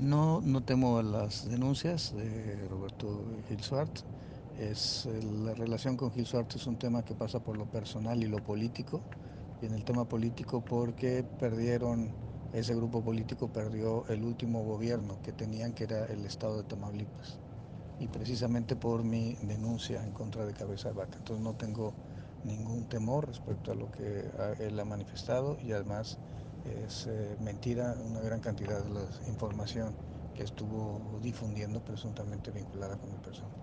No, no temo las denuncias de Roberto Gil Suart. Es, la relación con Gil Suart es un tema que pasa por lo personal y lo político. Y en el tema político porque perdieron, ese grupo político perdió el último gobierno que tenían, que era el estado de Tamaulipas. Y precisamente por mi denuncia en contra de Cabeza de Vaca. Entonces no tengo ningún temor respecto a lo que él ha manifestado y además es eh, mentira una gran cantidad de la información que estuvo difundiendo presuntamente vinculada con mi persona.